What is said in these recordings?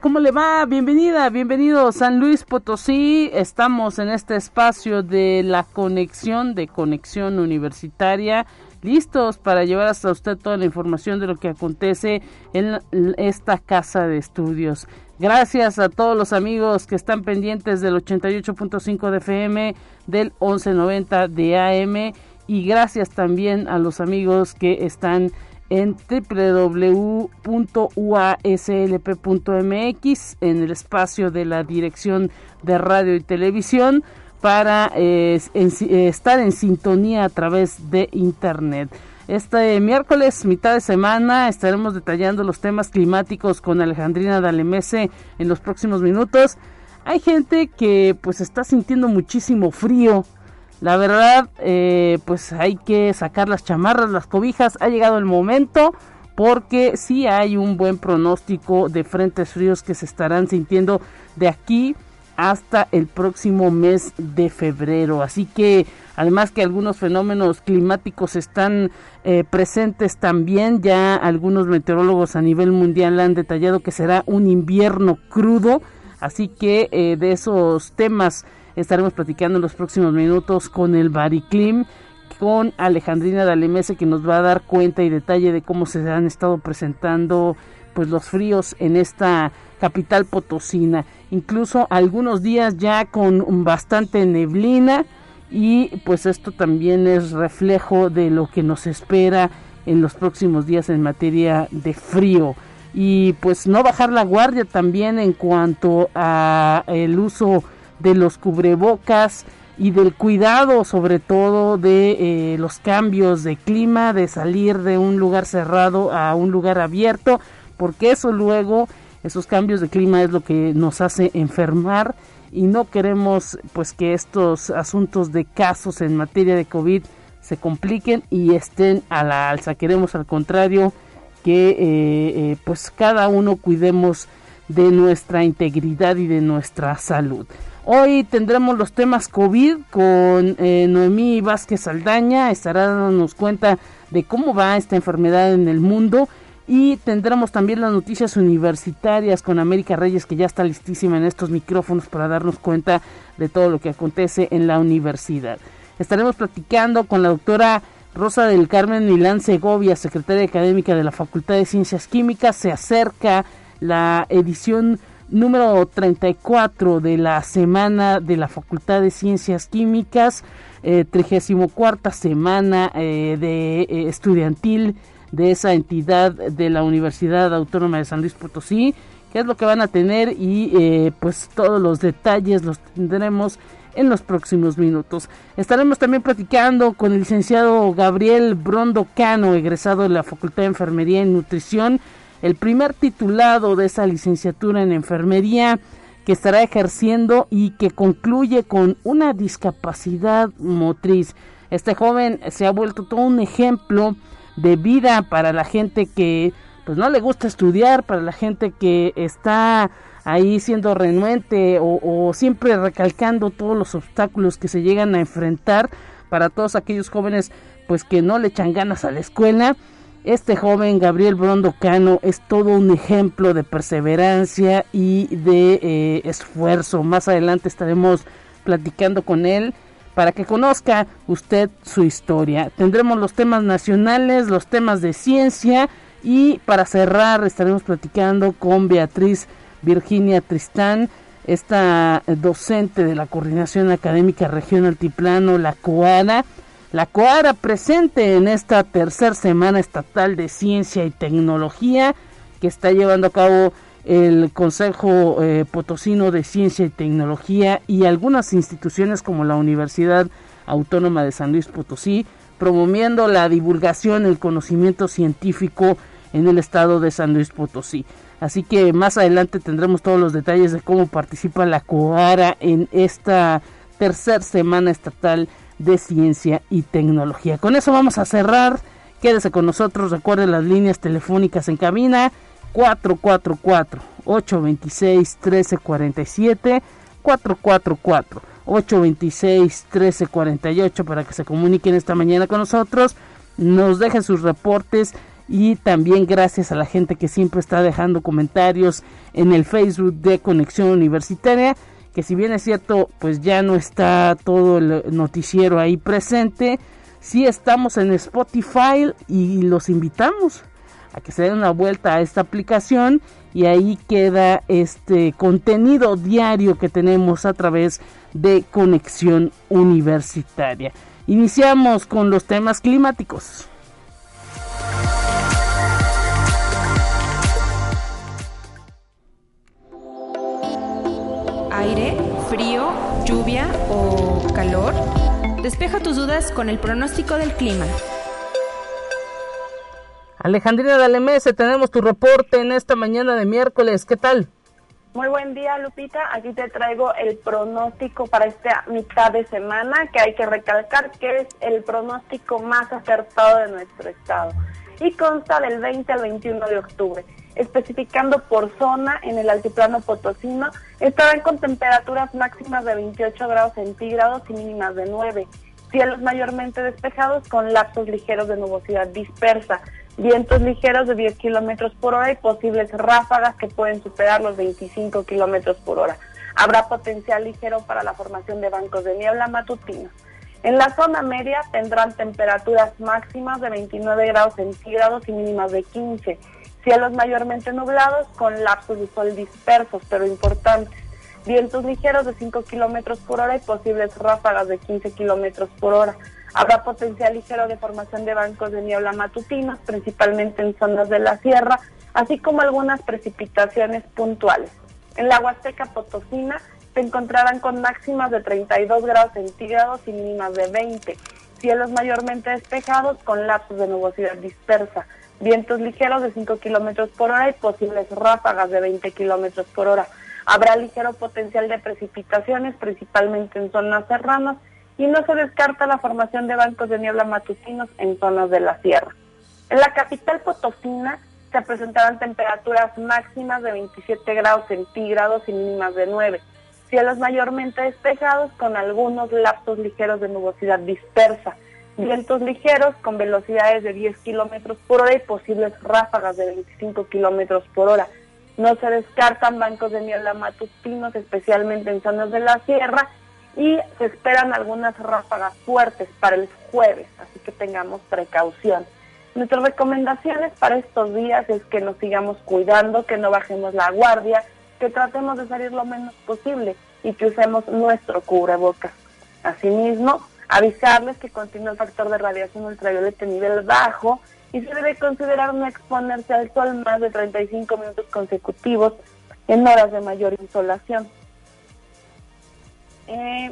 ¿Cómo le va? Bienvenida, bienvenido San Luis Potosí. Estamos en este espacio de la conexión, de conexión universitaria, listos para llevar hasta usted toda la información de lo que acontece en esta casa de estudios. Gracias a todos los amigos que están pendientes del 88.5 de FM, del 1190 de AM y gracias también a los amigos que están en www.uaslp.mx en el espacio de la Dirección de Radio y Televisión para eh, eh, estar en sintonía a través de Internet. Este miércoles, mitad de semana, estaremos detallando los temas climáticos con Alejandrina Dalemese en los próximos minutos. Hay gente que pues está sintiendo muchísimo frío la verdad, eh, pues hay que sacar las chamarras, las cobijas. Ha llegado el momento porque sí hay un buen pronóstico de frentes fríos que se estarán sintiendo de aquí hasta el próximo mes de febrero. Así que además que algunos fenómenos climáticos están eh, presentes también, ya algunos meteorólogos a nivel mundial han detallado que será un invierno crudo. Así que eh, de esos temas estaremos platicando en los próximos minutos con el Bariclim, con Alejandrina Dalemese que nos va a dar cuenta y detalle de cómo se han estado presentando pues los fríos en esta capital potosina. Incluso algunos días ya con bastante neblina y pues esto también es reflejo de lo que nos espera en los próximos días en materia de frío y pues no bajar la guardia también en cuanto a el uso de los cubrebocas y del cuidado sobre todo de eh, los cambios de clima, de salir de un lugar cerrado a un lugar abierto, porque eso luego, esos cambios de clima es lo que nos hace enfermar y no queremos pues que estos asuntos de casos en materia de COVID se compliquen y estén a la alza. Queremos al contrario que eh, eh, pues cada uno cuidemos de nuestra integridad y de nuestra salud. Hoy tendremos los temas COVID con eh, Noemí Vázquez Saldaña, estará dándonos cuenta de cómo va esta enfermedad en el mundo y tendremos también las noticias universitarias con América Reyes que ya está listísima en estos micrófonos para darnos cuenta de todo lo que acontece en la universidad. Estaremos platicando con la doctora Rosa del Carmen Milán Segovia, secretaria académica de la Facultad de Ciencias Químicas. Se acerca la edición número 34 de la semana de la Facultad de Ciencias Químicas, eh, 34 semana eh, de eh, estudiantil de esa entidad de la Universidad Autónoma de San Luis Potosí, qué es lo que van a tener y eh, pues todos los detalles los tendremos en los próximos minutos. Estaremos también platicando con el licenciado Gabriel Brondo Cano, egresado de la Facultad de Enfermería y Nutrición, el primer titulado de esa licenciatura en enfermería que estará ejerciendo y que concluye con una discapacidad motriz. Este joven se ha vuelto todo un ejemplo de vida para la gente que pues no le gusta estudiar, para la gente que está ahí siendo renuente o, o siempre recalcando todos los obstáculos que se llegan a enfrentar, para todos aquellos jóvenes pues que no le echan ganas a la escuela este joven Gabriel Brondo Cano es todo un ejemplo de perseverancia y de eh, esfuerzo. Más adelante estaremos platicando con él para que conozca usted su historia. Tendremos los temas nacionales, los temas de ciencia y para cerrar estaremos platicando con Beatriz Virginia Tristán, esta docente de la Coordinación Académica Región Altiplano, la COARA la COARA presente en esta tercera semana estatal de ciencia y tecnología que está llevando a cabo el Consejo eh, Potosino de Ciencia y Tecnología y algunas instituciones como la Universidad Autónoma de San Luis Potosí, promoviendo la divulgación, el conocimiento científico en el estado de San Luis Potosí. Así que más adelante tendremos todos los detalles de cómo participa la COARA en esta tercera semana estatal de ciencia y tecnología. Con eso vamos a cerrar. Quédese con nosotros. Recuerde las líneas telefónicas en cabina 444 826 1347 444 826 1348 para que se comuniquen esta mañana con nosotros, nos dejen sus reportes y también gracias a la gente que siempre está dejando comentarios en el Facebook de Conexión Universitaria, que si bien es cierto, pues ya no está todo el noticiero ahí presente, sí estamos en Spotify y los invitamos a que se den una vuelta a esta aplicación y ahí queda este contenido diario que tenemos a través de Conexión Universitaria. Iniciamos con los temas climáticos. Aire, frío, lluvia o calor. Despeja tus dudas con el pronóstico del clima. Alejandrina Dalemese, tenemos tu reporte en esta mañana de miércoles. ¿Qué tal? Muy buen día, Lupita. Aquí te traigo el pronóstico para esta mitad de semana, que hay que recalcar que es el pronóstico más acertado de nuestro estado. Y consta del 20 al 21 de octubre. Especificando por zona en el altiplano potosino, estarán con temperaturas máximas de 28 grados centígrados y mínimas de 9. Cielos mayormente despejados con lapsos ligeros de nubosidad dispersa vientos ligeros de 10 kilómetros por hora y posibles ráfagas que pueden superar los 25 kilómetros por hora. Habrá potencial ligero para la formación de bancos de niebla matutinos. En la zona media tendrán temperaturas máximas de 29 grados centígrados y mínimas de 15. Cielos mayormente nublados con lapsos de sol dispersos pero importantes. Vientos ligeros de 5 kilómetros por hora y posibles ráfagas de 15 kilómetros por hora. Habrá potencial ligero de formación de bancos de niebla matutinos, principalmente en zonas de la sierra, así como algunas precipitaciones puntuales. En la Huasteca Potosina se encontrarán con máximas de 32 grados centígrados y mínimas de 20. Cielos mayormente despejados con lapsos de nubosidad dispersa. Vientos ligeros de 5 kilómetros por hora y posibles ráfagas de 20 kilómetros por hora. Habrá ligero potencial de precipitaciones, principalmente en zonas serranas y no se descarta la formación de bancos de niebla matutinos en zonas de la sierra. En la capital potosina se presentarán temperaturas máximas de 27 grados centígrados y mínimas de 9. Cielos mayormente despejados con algunos lapsos ligeros de nubosidad dispersa. Vientos ligeros con velocidades de 10 kilómetros por hora y posibles ráfagas de 25 kilómetros por hora. No se descartan bancos de niebla matutinos, especialmente en zonas de la sierra, y se esperan algunas ráfagas fuertes para el jueves, así que tengamos precaución. Nuestras recomendaciones para estos días es que nos sigamos cuidando, que no bajemos la guardia, que tratemos de salir lo menos posible y que usemos nuestro cubrebocas. Asimismo, avisarles que continúa el factor de radiación ultravioleta en nivel bajo y se debe considerar no exponerse al sol más de 35 minutos consecutivos en horas de mayor insolación. Eh,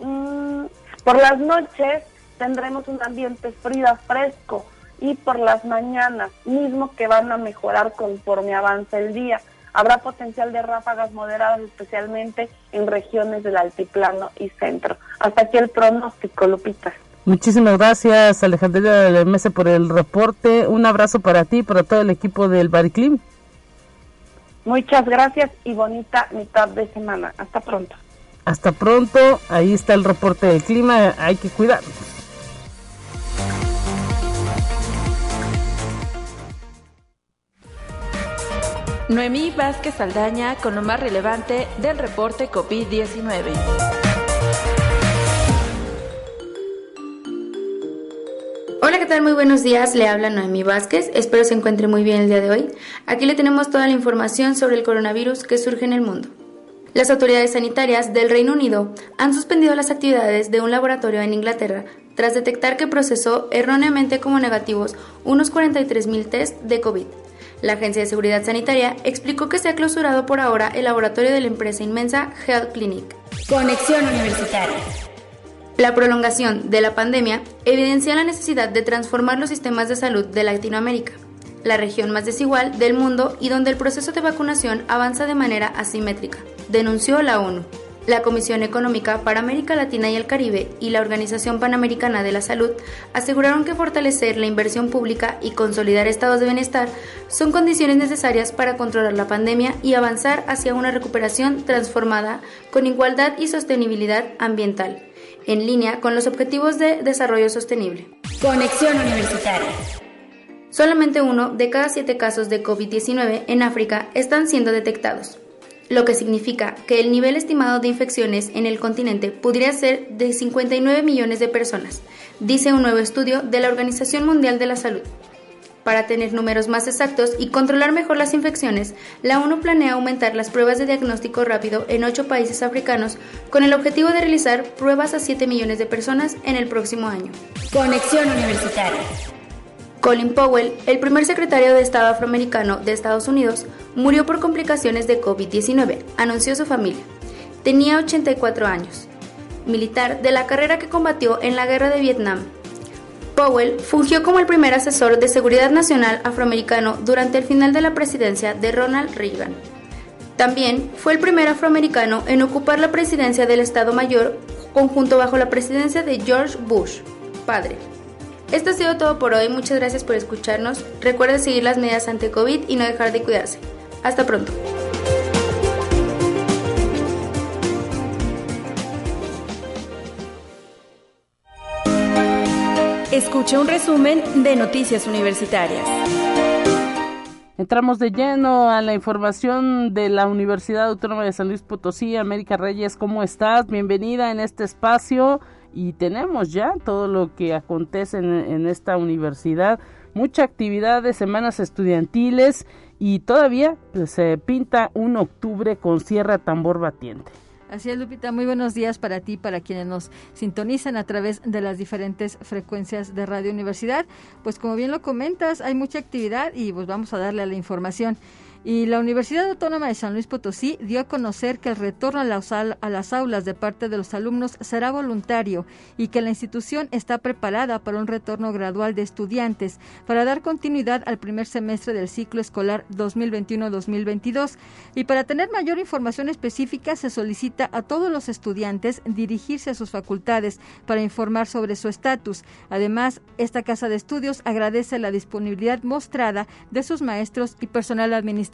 mm, por las noches tendremos un ambiente frío fresco y por las mañanas, mismo que van a mejorar conforme avanza el día. Habrá potencial de ráfagas moderadas, especialmente en regiones del altiplano y centro. Hasta aquí el pronóstico, Lupita. Muchísimas gracias, Alejandra Mese, por el reporte. Un abrazo para ti y para todo el equipo del Bariclim. Muchas gracias y bonita mitad de semana. Hasta pronto. Hasta pronto, ahí está el reporte del clima, hay que cuidarnos. Noemí Vázquez Aldaña con lo más relevante del reporte COVID-19. Hola, ¿qué tal? Muy buenos días. Le habla Noemí Vázquez. Espero se encuentre muy bien el día de hoy. Aquí le tenemos toda la información sobre el coronavirus que surge en el mundo. Las autoridades sanitarias del Reino Unido han suspendido las actividades de un laboratorio en Inglaterra tras detectar que procesó erróneamente como negativos unos 43.000 test de COVID. La Agencia de Seguridad Sanitaria explicó que se ha clausurado por ahora el laboratorio de la empresa inmensa Health Clinic. Conexión Universitaria. La prolongación de la pandemia evidencia la necesidad de transformar los sistemas de salud de Latinoamérica, la región más desigual del mundo y donde el proceso de vacunación avanza de manera asimétrica denunció la ONU. La Comisión Económica para América Latina y el Caribe y la Organización Panamericana de la Salud aseguraron que fortalecer la inversión pública y consolidar estados de bienestar son condiciones necesarias para controlar la pandemia y avanzar hacia una recuperación transformada con igualdad y sostenibilidad ambiental, en línea con los objetivos de desarrollo sostenible. Conexión Universitaria. Solamente uno de cada siete casos de COVID-19 en África están siendo detectados lo que significa que el nivel estimado de infecciones en el continente podría ser de 59 millones de personas, dice un nuevo estudio de la Organización Mundial de la Salud. Para tener números más exactos y controlar mejor las infecciones, la ONU planea aumentar las pruebas de diagnóstico rápido en ocho países africanos con el objetivo de realizar pruebas a 7 millones de personas en el próximo año. Conexión Universitaria. Colin Powell, el primer secretario de Estado afroamericano de Estados Unidos, murió por complicaciones de COVID-19, anunció su familia. Tenía 84 años. Militar de la carrera que combatió en la guerra de Vietnam. Powell fungió como el primer asesor de seguridad nacional afroamericano durante el final de la presidencia de Ronald Reagan. También fue el primer afroamericano en ocupar la presidencia del Estado Mayor conjunto bajo la presidencia de George Bush, padre. Esto ha sido todo por hoy, muchas gracias por escucharnos. Recuerden seguir las medidas ante COVID y no dejar de cuidarse. Hasta pronto. Escucha un resumen de Noticias Universitarias. Entramos de lleno a la información de la Universidad Autónoma de San Luis Potosí. América Reyes, ¿cómo estás? Bienvenida en este espacio y tenemos ya todo lo que acontece en, esta universidad, mucha actividad de semanas estudiantiles y todavía pues, se pinta un octubre con Sierra Tambor Batiente. Así es, Lupita. Muy buenos días para ti, para quienes nos sintonizan a través de las diferentes frecuencias de Radio Universidad. Pues como bien lo comentas, hay mucha actividad y pues vamos a darle a la información. Y la Universidad Autónoma de San Luis Potosí dio a conocer que el retorno a las, aulas de parte de los alumnos será voluntario y que la institución está preparada para un retorno gradual de estudiantes para dar continuidad al primer semestre del ciclo escolar 2021-2022. Y para tener mayor información específica se solicita a todos los estudiantes dirigirse a sus facultades para informar sobre su estatus. Además, esta casa de estudios agradece la disponibilidad mostrada de sus maestros y personal administrativo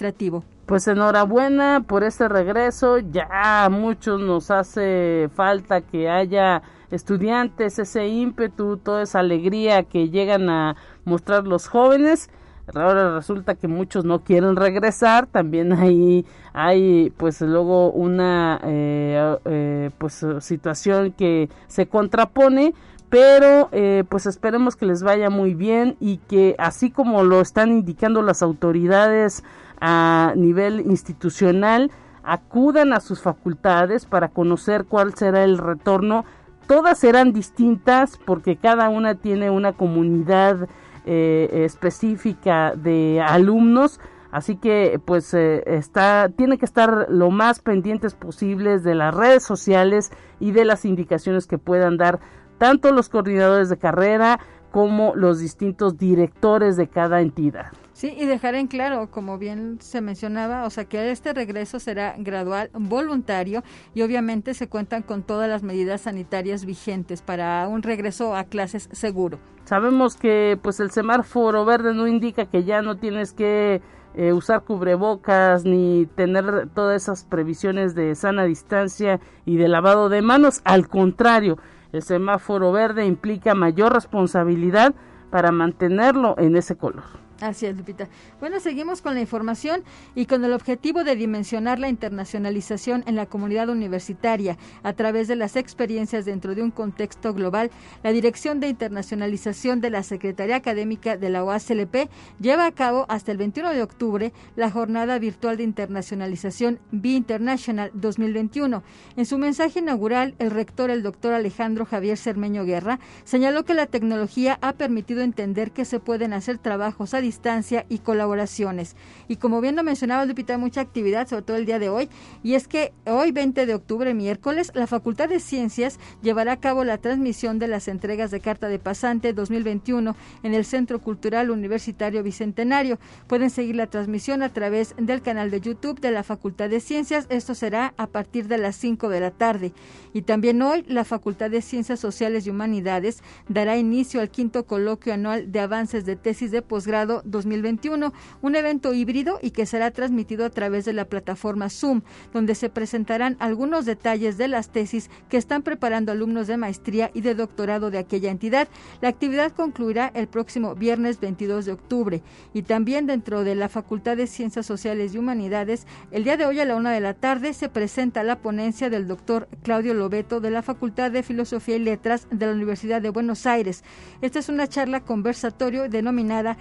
pues enhorabuena por este regreso. Ya a muchos nos hace falta que haya estudiantes, ese ímpetu, toda esa alegría que llegan a mostrar los jóvenes. Ahora resulta que muchos no quieren regresar. También hay, hay pues luego una eh, eh, pues situación que se contrapone pero eh, pues esperemos que les vaya muy bien y que así como lo están indicando las autoridades a nivel institucional acudan a sus facultades para conocer cuál será el retorno. Todas serán distintas porque cada una tiene una comunidad eh, específica de alumnos. Así que pues eh, está, tiene que estar lo más pendientes posibles de las redes sociales y de las indicaciones que puedan dar tanto los coordinadores de carrera como los distintos directores de cada entidad. Sí, y dejar en claro, como bien se mencionaba, o sea, que este regreso será gradual, voluntario y obviamente se cuentan con todas las medidas sanitarias vigentes para un regreso a clases seguro. Sabemos que pues el semáforo verde no indica que ya no tienes que eh, usar cubrebocas ni tener todas esas previsiones de sana distancia y de lavado de manos, al contrario, el semáforo verde implica mayor responsabilidad para mantenerlo en ese color. Así es, Lupita. Bueno, seguimos con la información y con el objetivo de dimensionar la internacionalización en la comunidad universitaria a través de las experiencias dentro de un contexto global, la Dirección de Internacionalización de la Secretaría Académica de la OASLP lleva a cabo hasta el 21 de octubre la Jornada Virtual de Internacionalización Be International 2021. En su mensaje inaugural, el rector, el doctor Alejandro Javier Cermeño Guerra, señaló que la tecnología ha permitido entender que se pueden hacer trabajos a distancia y colaboraciones. Y como bien lo mencionaba Lupita, mucha actividad, sobre todo el día de hoy, y es que hoy 20 de octubre, miércoles, la Facultad de Ciencias llevará a cabo la transmisión de las entregas de Carta de Pasante 2021 en el Centro Cultural Universitario Bicentenario. Pueden seguir la transmisión a través del canal de YouTube de la Facultad de Ciencias. Esto será a partir de las 5 de la tarde. Y también hoy la Facultad de Ciencias Sociales y Humanidades dará inicio al quinto coloquio anual de avances de tesis de posgrado 2021, un evento híbrido y que será transmitido a través de la plataforma Zoom, donde se presentarán algunos detalles de las tesis que están preparando alumnos de maestría y de doctorado de aquella entidad. La actividad concluirá el próximo viernes 22 de octubre y también dentro de la Facultad de Ciencias Sociales y Humanidades, el día de hoy a la una de la tarde se presenta la ponencia del doctor Claudio Lobeto de la Facultad de Filosofía y Letras de la Universidad de Buenos Aires. Esta es una charla conversatorio denominada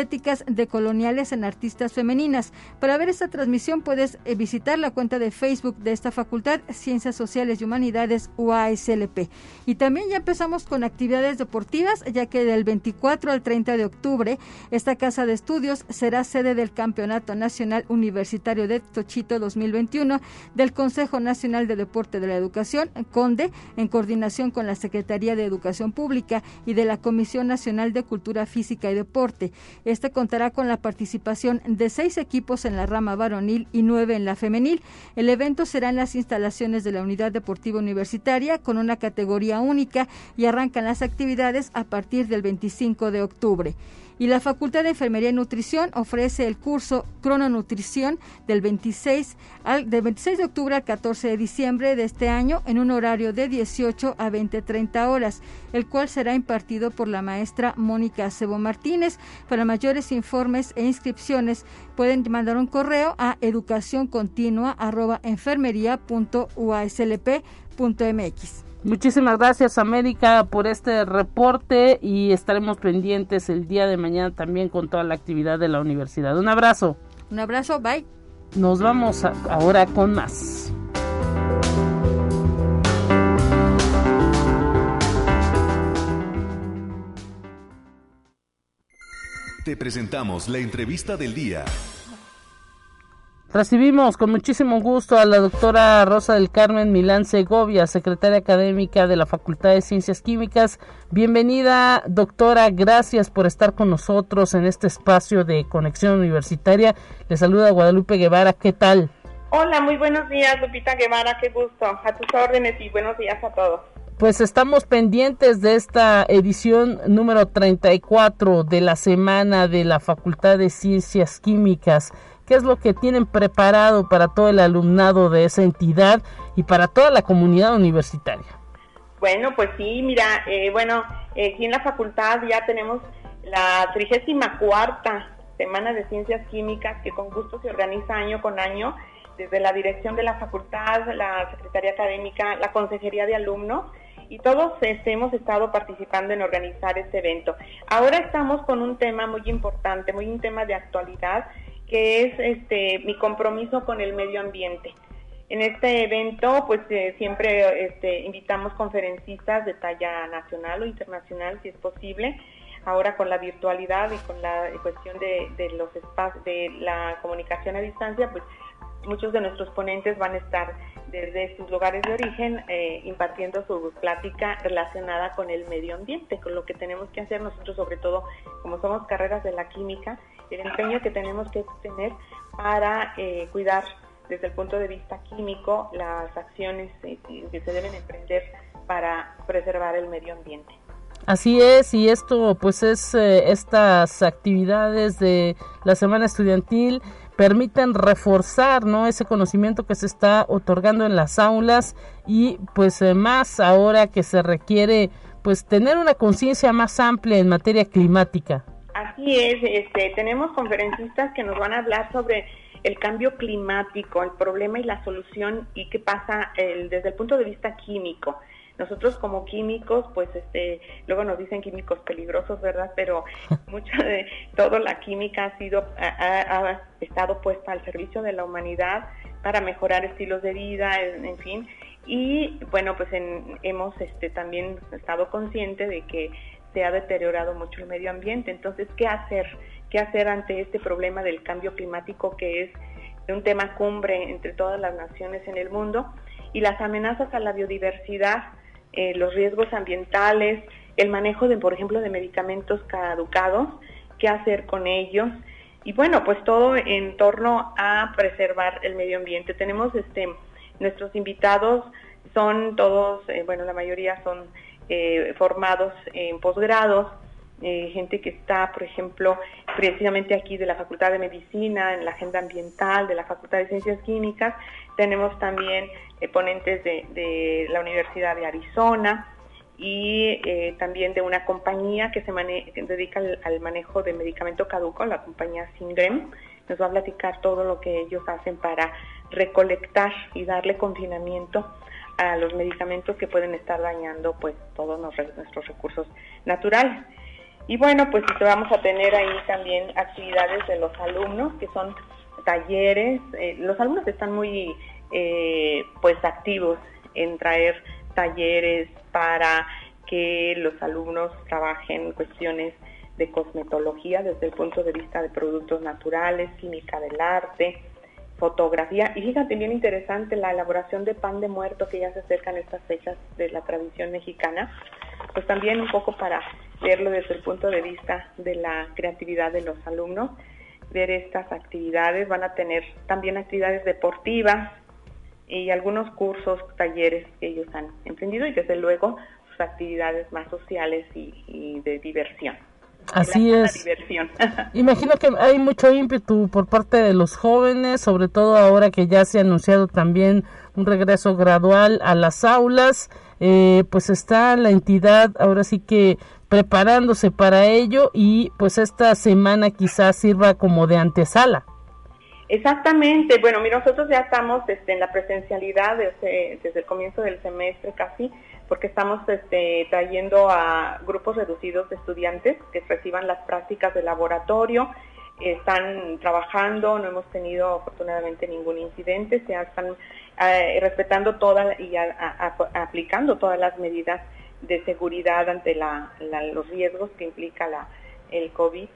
Estéticas decoloniales en Artistas Femeninas. Para ver esta transmisión puedes eh, visitar la cuenta de Facebook de esta facultad, Ciencias Sociales y Humanidades UASLP. Y también ya empezamos con actividades deportivas, ya que del 24 al 30 de octubre esta casa de estudios será sede del Campeonato Nacional Universitario de Tochito 2021 del Consejo Nacional de Deporte de la Educación, CONDE, en coordinación con la Secretaría de Educación Pública y de la Comisión Nacional de Cultura Física y Deporte. Este contará con la participación de seis equipos en la rama varonil y nueve en la femenil. El evento será en las instalaciones de la Unidad Deportiva Universitaria con una categoría única y arrancan las actividades a partir del 25 de octubre y la Facultad de Enfermería y Nutrición ofrece el curso Crononutrición del 26, al, 26 de octubre al 14 de diciembre de este año en un horario de 18 a 20-30 horas, el cual será impartido por la maestra Mónica Cebo Martínez. Para mayores informes e inscripciones pueden mandar un correo a educacioncontinua.enfermería.uaslp.mx. Muchísimas gracias América por este reporte y estaremos pendientes el día de mañana también con toda la actividad de la universidad. Un abrazo. Un abrazo, bye. Nos vamos ahora con más. Te presentamos la entrevista del día. Recibimos con muchísimo gusto a la doctora Rosa del Carmen Milán Segovia, secretaria académica de la Facultad de Ciencias Químicas. Bienvenida, doctora, gracias por estar con nosotros en este espacio de conexión universitaria. Le saluda Guadalupe Guevara, ¿qué tal? Hola, muy buenos días, Lupita Guevara, qué gusto. A tus órdenes y buenos días a todos. Pues estamos pendientes de esta edición número 34 de la semana de la Facultad de Ciencias Químicas. ¿Qué es lo que tienen preparado para todo el alumnado de esa entidad y para toda la comunidad universitaria? Bueno, pues sí, mira, eh, bueno, aquí en la facultad ya tenemos la 34 Semana de Ciencias Químicas que con gusto se organiza año con año desde la dirección de la facultad, la Secretaría Académica, la Consejería de Alumnos y todos hemos estado participando en organizar este evento. Ahora estamos con un tema muy importante, muy un tema de actualidad que es este, mi compromiso con el medio ambiente. En este evento, pues eh, siempre este, invitamos conferencistas de talla nacional o internacional, si es posible. Ahora con la virtualidad y con la cuestión de, los espacios, de la comunicación a distancia, pues muchos de nuestros ponentes van a estar desde sus lugares de origen eh, impartiendo su plática relacionada con el medio ambiente, con lo que tenemos que hacer nosotros, sobre todo como somos carreras de la química, el empeño que tenemos que tener para eh, cuidar desde el punto de vista químico las acciones eh, que se deben emprender para preservar el medio ambiente. Así es, y esto pues es eh, estas actividades de la semana estudiantil permiten reforzar no ese conocimiento que se está otorgando en las aulas y pues más ahora que se requiere pues tener una conciencia más amplia en materia climática. Así es, este, tenemos conferencistas que nos van a hablar sobre el cambio climático, el problema y la solución y qué pasa desde el punto de vista químico. Nosotros como químicos, pues este, luego nos dicen químicos peligrosos, ¿verdad? Pero mucha de toda la química ha sido, ha, estado puesta al servicio de la humanidad para mejorar estilos de vida, en, fin. Y bueno, pues hemos este, también estado conscientes de que se ha deteriorado mucho el medio ambiente. Entonces, ¿qué hacer? ¿Qué hacer ante este problema del cambio climático que es un tema cumbre entre todas las naciones en el mundo? Y las amenazas a la biodiversidad, eh, los riesgos ambientales, el manejo de, por ejemplo, de medicamentos caducados, qué hacer con ellos. Y bueno, pues todo en torno a preservar el medio ambiente. Tenemos este, nuestros invitados son todos, eh, bueno, la mayoría son eh, formados en posgrados, gente que está, por ejemplo, precisamente aquí de la Facultad de Medicina, en la agenda ambiental, de la Facultad de Ciencias Químicas. Tenemos también eh, ponentes de, la Universidad de Arizona y también de una compañía que se dedica al, manejo de medicamento caduco, la compañía Singrem. Nos va a platicar todo lo que ellos hacen para recolectar y darle confinamiento a los medicamentos que pueden estar dañando pues todos nuestros recursos naturales. Y bueno, pues vamos a tener ahí también actividades de los alumnos, que son talleres. Eh, los alumnos están muy eh, pues activos en traer talleres para que los alumnos trabajen cuestiones de cosmetología desde el punto de vista de productos naturales, química del arte, fotografía. Y fíjate, bien interesante la elaboración de pan de muerto que ya se acercan estas fechas de la tradición mexicana, pues también un poco para verlo desde el punto de vista de la creatividad de los alumnos, ver estas actividades, van a tener también actividades deportivas y algunos cursos, talleres que ellos han emprendido y desde luego sus actividades más sociales y de diversión. Así es. Imagino que hay mucho ímpetu por parte de los jóvenes, sobre todo ahora que ya se ha anunciado también un regreso gradual a las aulas, eh, pues está la entidad ahora sí que preparándose para ello y pues esta semana quizás sirva como de antesala. Exactamente, bueno, mira, nosotros ya estamos este, en la presencialidad desde, desde el comienzo del semestre casi, porque estamos este, trayendo a grupos reducidos de estudiantes que reciban las prácticas de laboratorio, están trabajando, no hemos tenido afortunadamente ningún incidente, se están eh, respetando todas y aplicando todas las medidas de seguridad ante los riesgos que implica el COVID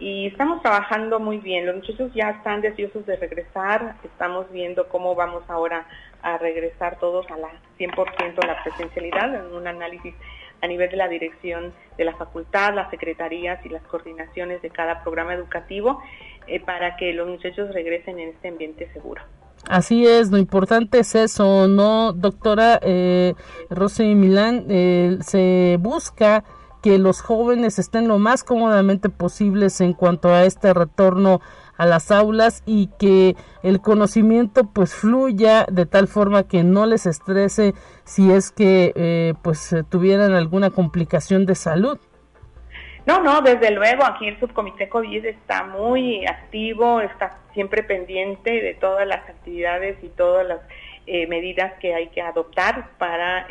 y estamos trabajando muy bien. Los muchachos ya están deseosos de regresar. Estamos viendo cómo vamos ahora a regresar todos a la 100% a la presencialidad en un análisis a nivel de la dirección de la facultad, las secretarías y las coordinaciones de cada programa educativo eh, para que los muchachos regresen en este ambiente seguro. Así es, lo importante es eso, ¿no, doctora eh, Rosy Milán? Eh, se busca que los jóvenes estén lo más cómodamente posibles en cuanto a este retorno a las aulas y que el conocimiento pues fluya de tal forma que no les estrese si es que eh, pues tuvieran alguna complicación de salud. No, no, desde luego aquí el subcomité COVID está muy activo, está siempre pendiente de todas las actividades y todas las eh, medidas que hay que adoptar para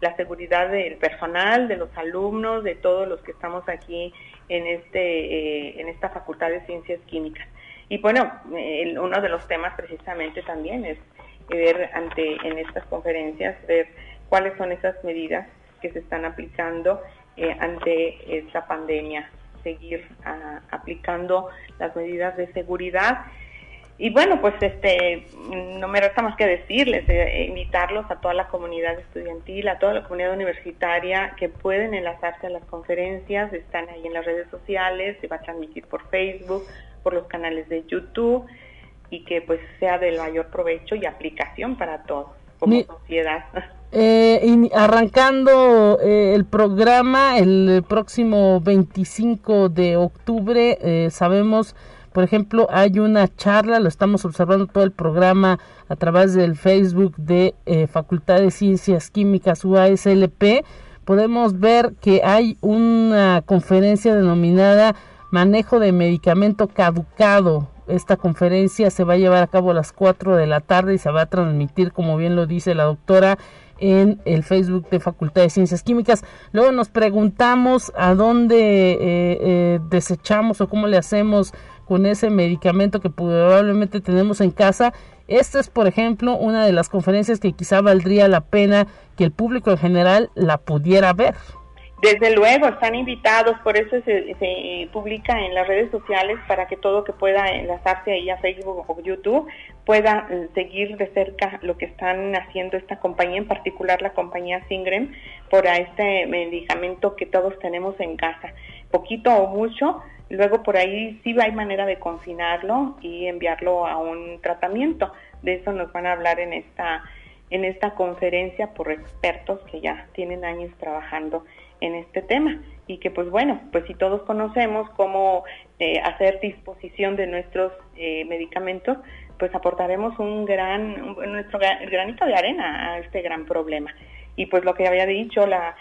la seguridad del personal, de los alumnos, de todos los que estamos aquí en, este, eh, en esta Facultad de Ciencias Químicas. Y bueno, uno de los temas precisamente también es ver ante en estas conferencias, ver cuáles son esas medidas que se están aplicando eh, ante esta pandemia, seguir ah, aplicando las medidas de seguridad y bueno, pues este, no me resta más que decirles, eh, invitarlos a toda la comunidad estudiantil, a toda la comunidad universitaria que pueden enlazarse a las conferencias, están ahí en las redes sociales, se va a transmitir por Facebook, por los canales de YouTube y que pues sea del mayor provecho y aplicación para todos como sociedad. Eh, arrancando eh, el programa el próximo 25 de octubre, eh, sabemos por ejemplo, hay una charla, lo estamos observando todo el programa a través del Facebook de eh, Facultad de Ciencias Químicas UASLP. Podemos ver que hay una conferencia denominada Manejo de Medicamento Caducado. Esta conferencia se va a llevar a cabo a las 4 de la tarde y se va a transmitir, como bien lo dice la doctora, en el Facebook de Facultad de Ciencias Químicas. Luego nos preguntamos a dónde eh, eh, desechamos o cómo le hacemos con ese medicamento que probablemente tenemos en casa. Esta es, por ejemplo, una de las conferencias que quizá valdría la pena que el público en general la pudiera ver. Desde luego, están invitados, por eso se, publica en las redes sociales para que todo que pueda enlazarse ahí a Facebook o YouTube pueda eh, seguir de cerca lo que están haciendo esta compañía, en particular la compañía Singrem, por este medicamento que todos tenemos en casa. Poquito o mucho, luego por ahí sí hay manera de confinarlo y enviarlo a un tratamiento. De eso nos van a hablar en esta, en esta conferencia por expertos que ya tienen años trabajando en este tema y que pues bueno, pues si todos conocemos cómo eh, hacer disposición de nuestros eh, medicamentos, pues aportaremos un gran, nuestro granito de arena a este gran problema. Y pues lo que había dicho, la,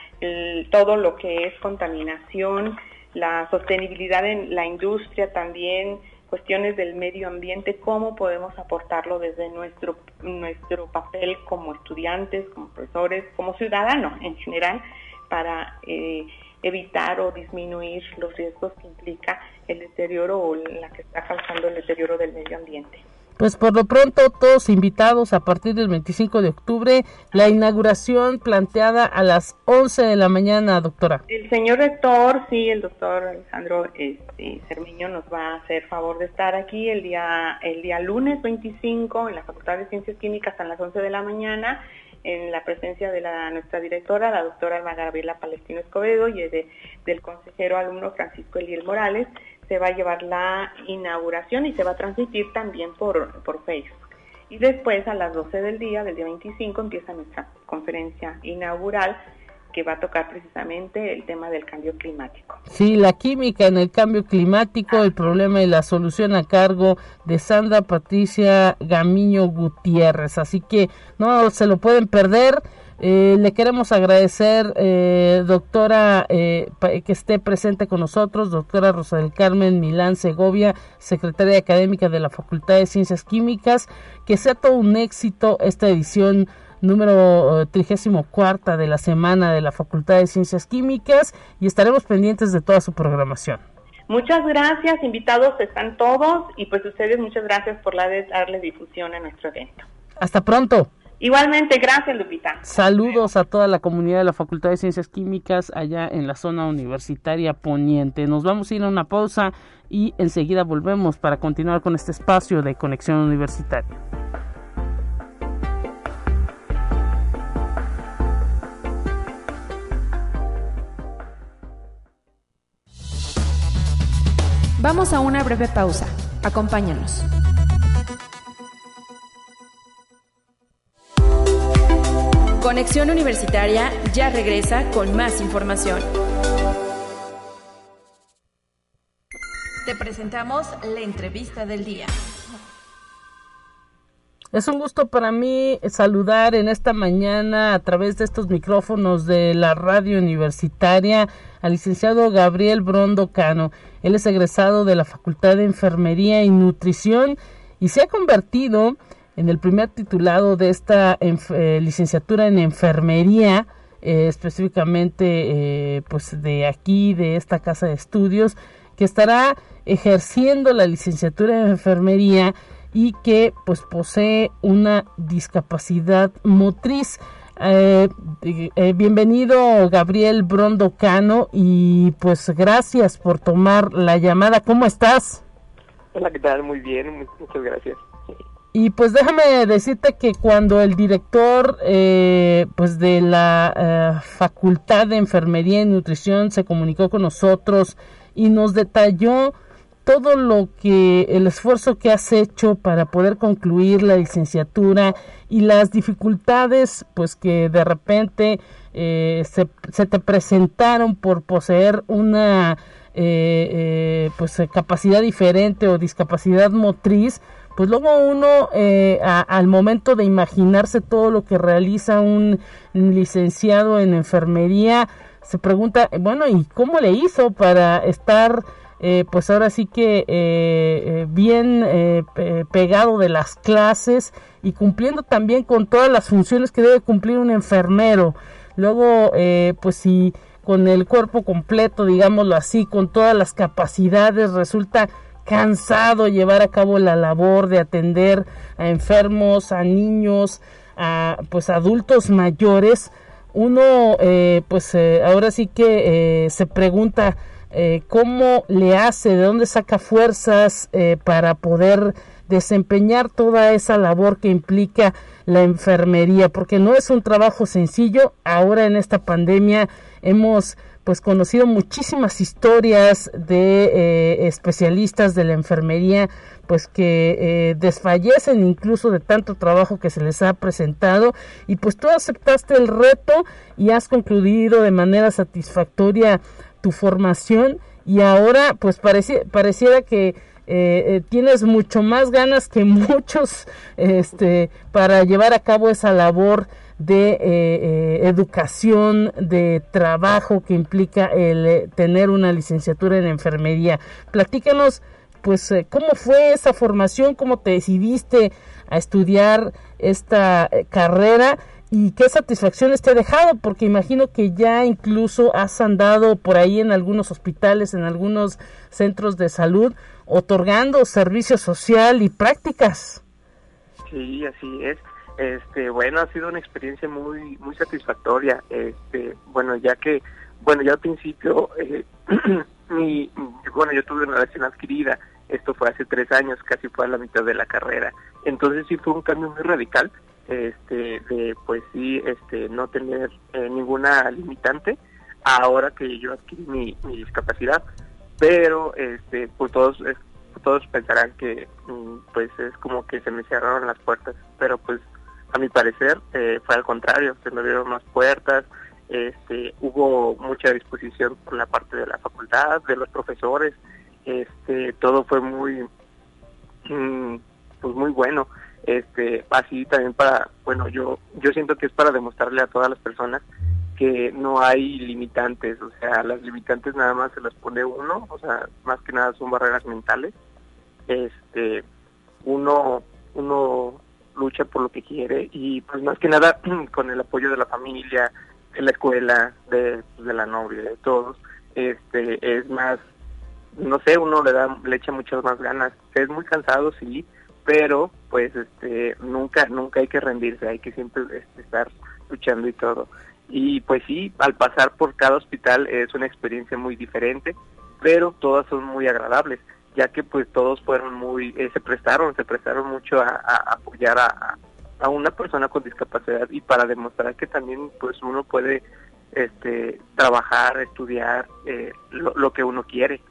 todo lo que es contaminación, la sostenibilidad en la industria también, cuestiones del medio ambiente, cómo podemos aportarlo desde nuestro, nuestro papel como estudiantes, como profesores, como ciudadanos en general, para eh, evitar o disminuir los riesgos que implica el deterioro o la que está causando el deterioro del medio ambiente. Pues por lo pronto todos invitados a partir del 25 de octubre, la inauguración planteada a las 11 de la mañana, doctora. El señor rector, sí, el doctor Alejandro este, Cermiño nos va a hacer favor de estar aquí el día, el día lunes 25 en la Facultad de Ciencias Químicas a las 11 de la mañana en la presencia de nuestra directora, la doctora Alma Gabriela Palestino Escobedo, y de, del consejero alumno Francisco Eliel Morales, se va a llevar la inauguración y se va a transmitir también por, por Facebook. Y después a las 12 del día, del día 25, empieza nuestra conferencia inaugural va a tocar precisamente el tema del cambio climático. Sí, la química en el cambio climático, el problema y la solución a cargo de Sandra Patricia Gamiño Gutiérrez. Así que no se lo pueden perder. Eh, le queremos agradecer, eh, doctora, eh, que esté presente con nosotros, doctora Rosa Carmen Milán Segovia, secretaria académica de la Facultad de Ciencias Químicas. Que sea todo un éxito esta edición número 34 eh, de la semana de la Facultad de Ciencias Químicas y estaremos pendientes de toda su programación. Muchas gracias, invitados están todos y pues ustedes muchas gracias por la de darle difusión a nuestro evento. Hasta pronto. Igualmente, gracias Lupita. Saludos a toda la comunidad de la Facultad de Ciencias Químicas allá en la zona universitaria poniente. Nos vamos a ir a una pausa y enseguida volvemos para continuar con este espacio de conexión universitaria. Vamos a una breve pausa. Acompáñanos. Conexión Universitaria ya regresa con más información. Te presentamos la entrevista del día. Es un gusto para mí saludar en esta mañana a través de estos micrófonos de la radio universitaria al licenciado Gabriel Brondo Cano. Él es egresado de la Facultad de Enfermería y Nutrición y se ha convertido en el primer titulado de esta eh, licenciatura en enfermería, eh, específicamente eh, pues de aquí, de esta casa de estudios, que estará ejerciendo la licenciatura en enfermería y que pues posee una discapacidad motriz. Eh, eh, bienvenido Gabriel Brondo Cano y pues gracias por tomar la llamada. ¿Cómo estás? Hola, ¿qué tal? Muy bien, muchas gracias. Y pues déjame decirte que cuando el director eh, pues de la Facultad de Enfermería y Nutrición se comunicó con nosotros y nos detalló todo lo que el esfuerzo que has hecho para poder concluir la licenciatura y las dificultades pues que de repente eh, se, te presentaron por poseer una eh, eh, pues capacidad diferente o discapacidad motriz pues luego uno al momento de imaginarse todo lo que realiza un licenciado en enfermería se pregunta bueno y cómo le hizo para estar eh, pues ahora sí que eh, eh, bien pegado de las clases y cumpliendo también con todas las funciones que debe cumplir un enfermero. Luego, pues si con el cuerpo completo, digámoslo así, con todas las capacidades, resulta cansado llevar a cabo la labor de atender a enfermos, a niños, a pues adultos mayores, uno pues ahora sí que se pregunta cómo le hace, de dónde saca fuerzas para poder desempeñar toda esa labor que implica la enfermería, porque no es un trabajo sencillo. Ahora en esta pandemia hemos pues conocido muchísimas historias de eh, especialistas de la enfermería pues que eh, desfallecen incluso de tanto trabajo que se les ha presentado y pues tú aceptaste el reto y has concluido de manera satisfactoria tu formación y ahora pues pareciera que eh, tienes mucho más ganas que muchos este para llevar a cabo esa labor de eh, eh, educación, de trabajo que implica el eh, tener una licenciatura en enfermería. Platícanos, pues, cómo fue esa formación, cómo te decidiste a estudiar esta carrera y qué satisfacciones te ha dejado, porque imagino que ya incluso has andado por ahí en algunos hospitales, en algunos centros de salud, otorgando servicio social y prácticas. Sí, así es. Este, bueno, ha sido una experiencia muy muy satisfactoria. Este, bueno, ya que, bueno, ya al principio, eh, mi, bueno, yo tuve una lesión adquirida. Esto fue hace tres años, casi fue a la mitad de la carrera. Entonces sí fue un cambio muy radical, este, de pues sí, este, no tener eh, ninguna limitante. Ahora que yo adquirí mi, mi discapacidad, pero este, pues todos todos pensarán que mm, pues es como que se me cerraron las puertas, pero pues a mi parecer eh, fue al contrario, se me abrieron más puertas, este, hubo mucha disposición por la parte de la facultad, de los profesores, este, todo fue muy, mm, pues muy bueno, este, así también para, bueno, yo, yo siento que es para demostrarle a todas las personas que no hay limitantes, o sea, las limitantes nada más se las pone uno, o sea, más que nada son barreras mentales, este, uno, uno lucha por lo que quiere y pues más que nada con el apoyo de la familia, de la escuela, de, pues, de la novia, de todos, este es más, no sé, uno le da, le echa muchas más ganas, es muy cansado sí, pero pues este nunca, nunca hay que rendirse, hay que siempre este, estar luchando y todo. Y pues sí, al pasar por cada hospital es una experiencia muy diferente, pero todas son muy agradables ya que pues todos fueron muy, eh, se prestaron, se prestaron mucho a, apoyar a, una persona con discapacidad y para demostrar que también pues uno puede este trabajar, estudiar eh, lo, que uno quiere.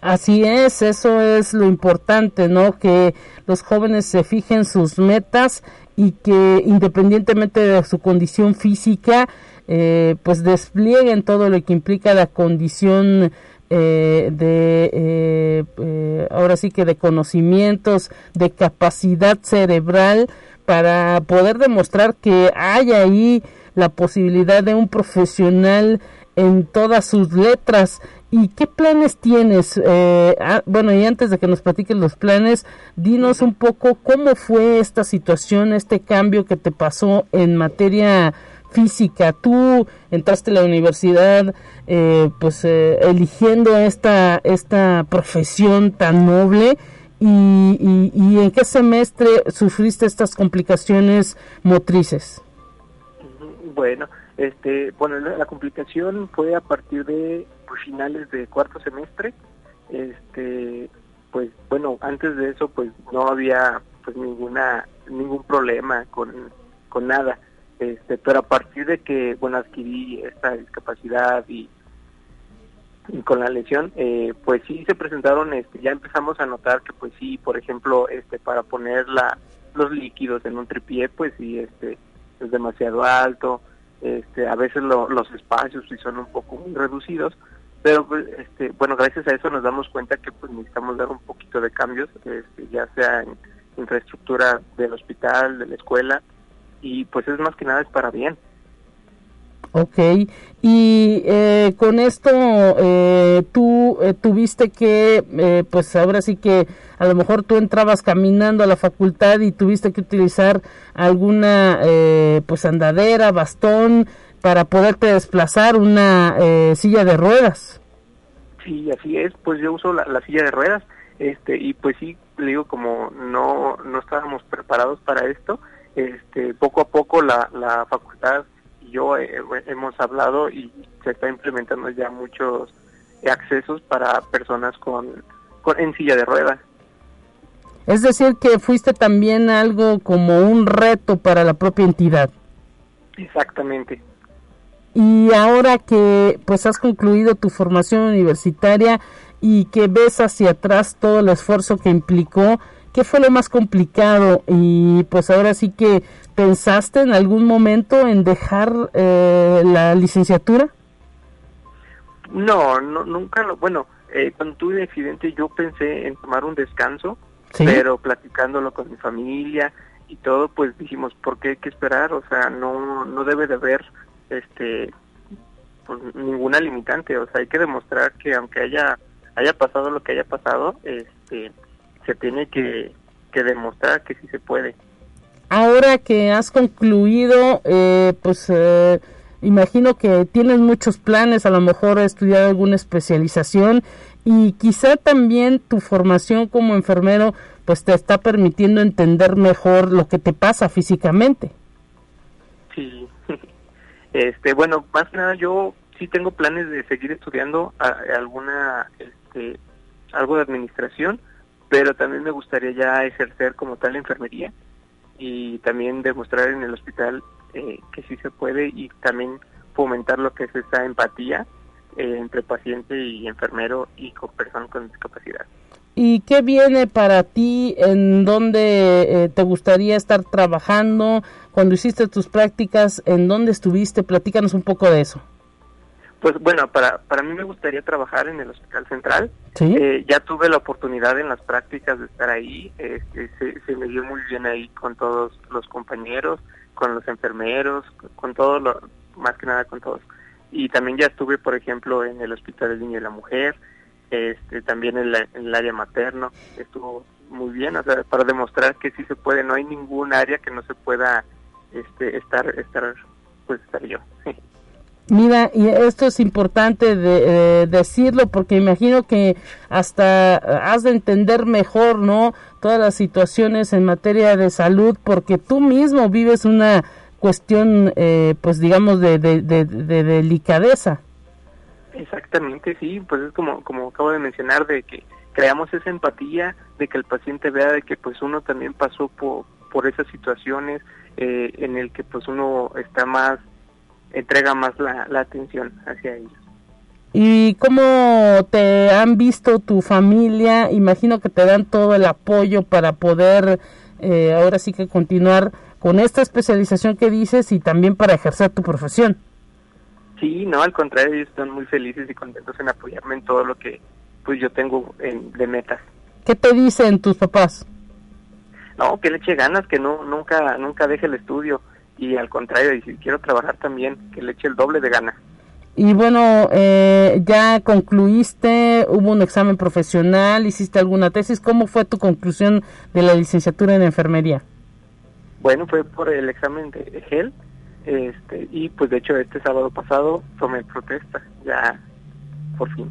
Así es, eso es lo importante, ¿no? Que los jóvenes se fijen sus metas y que independientemente de su condición física, eh, pues desplieguen todo lo que implica la condición eh, de eh, eh, ahora sí que de conocimientos de capacidad cerebral para poder demostrar que hay ahí la posibilidad de un profesional en todas sus letras ¿Y qué planes tienes? Ah, bueno, y antes de que nos platiquen los planes, dinos un poco cómo fue esta situación, este cambio que te pasó en materia física. Tú entraste a la universidad eh, pues eh, eligiendo esta, esta profesión tan noble y, y, en qué semestre sufriste estas complicaciones motrices. Bueno, este, bueno, la, complicación fue a partir de pues, finales de cuarto semestre. Este, pues bueno, antes de eso pues no había pues ninguna ningún problema con, con nada este, pero a partir de que, bueno, adquirí esta discapacidad y, con la lesión, eh, pues sí se presentaron, este, ya empezamos a notar que, pues sí, por ejemplo, este, para poner la, los líquidos en un tripié, pues sí, este, es demasiado alto, este, a veces los espacios sí son un poco muy reducidos, pero pues, este, bueno, gracias a eso nos damos cuenta que pues necesitamos dar un poquito de cambios, este, ya sea en infraestructura del hospital, de la escuela, y pues es más que nada es para bien. Ok, y eh, con esto eh, tú eh, tuviste que, pues ahora sí que a lo mejor tú entrabas caminando a la facultad y tuviste que utilizar alguna pues andadera, bastón para poderte desplazar una silla de ruedas. Sí, así es, pues yo uso la, la, silla de ruedas, este, y pues sí, le digo como no, no estábamos preparados para esto, este, poco a poco la, la facultad y yo hemos hablado y se está implementando ya muchos accesos para personas con, con en silla de ruedas. Es decir, que fuiste también algo como un reto para la propia entidad. Exactamente. Y ahora que pues has concluido tu formación universitaria y que ves hacia atrás todo el esfuerzo que implicó, ¿qué fue lo más complicado? Y pues ahora sí que pensaste en algún momento en dejar eh, la licenciatura? No, no nunca lo, bueno, eh, cuando tuve el accidente yo pensé en tomar un descanso, pero platicándolo con mi familia y todo, pues dijimos, ¿por qué hay que esperar? O sea, no, no debe de haber este pues, ninguna limitante, o sea, hay que demostrar que aunque haya haya pasado lo que haya pasado, este se tiene que, que demostrar que sí se puede. Ahora que has concluido, eh, pues eh, imagino que tienes muchos planes, a lo mejor estudiar alguna especialización y quizá también tu formación como enfermero pues te está permitiendo entender mejor lo que te pasa físicamente. Sí, este, bueno, más que nada yo sí tengo planes de seguir estudiando alguna, este, algo de administración, pero también me gustaría ya ejercer como tal enfermería y también demostrar en el hospital eh, que sí se puede y también fomentar lo que es esa empatía eh, entre paciente y enfermero y con personas con discapacidad. ¿Y qué viene para ti? ¿En dónde eh, te gustaría estar trabajando? Cuando hiciste tus prácticas, ¿en dónde estuviste? Platícanos un poco de eso. Pues bueno, para, para mí me gustaría trabajar en el Hospital Central. Eh, ya tuve la oportunidad en las prácticas de estar ahí. Este, se, me dio muy bien ahí con todos los compañeros, con los enfermeros, con, todo lo, más que nada con todos. Y también ya estuve, por ejemplo, en el Hospital del Niño y la Mujer, este, también en, en el área materno. Estuvo muy bien, o sea, para demostrar que sí se puede. No hay ningún área que no se pueda este, estar, estar, pues estar yo. Mira, y esto es importante de, decirlo porque imagino que hasta has de entender mejor, ¿no? Todas las situaciones en materia de salud porque tú mismo vives una cuestión, eh, pues digamos, de, de, delicadeza. Exactamente, sí, pues es como, como acabo de mencionar, de que creamos esa empatía, de que el paciente vea de que pues uno también pasó por, por esas situaciones eh, en el que pues uno está más entrega más la, atención hacia ellos. ¿Y cómo te han visto tu familia? Imagino que te dan todo el apoyo para poder eh, ahora sí que continuar con esta especialización que dices y también para ejercer tu profesión. Sí, no, al contrario, ellos están muy felices y contentos en apoyarme en todo lo que pues yo tengo en, de metas. ¿Qué te dicen tus papás? No, que le eche ganas, que no nunca nunca deje el estudio y al contrario, y si quiero trabajar también, que le eche el doble de ganas. Y bueno, eh, ya concluiste, hubo un examen profesional, hiciste alguna tesis, ¿cómo fue tu conclusión de la licenciatura en enfermería? Bueno, fue por el examen de GEL, este, y pues de hecho este sábado pasado tomé protesta, ya por fin.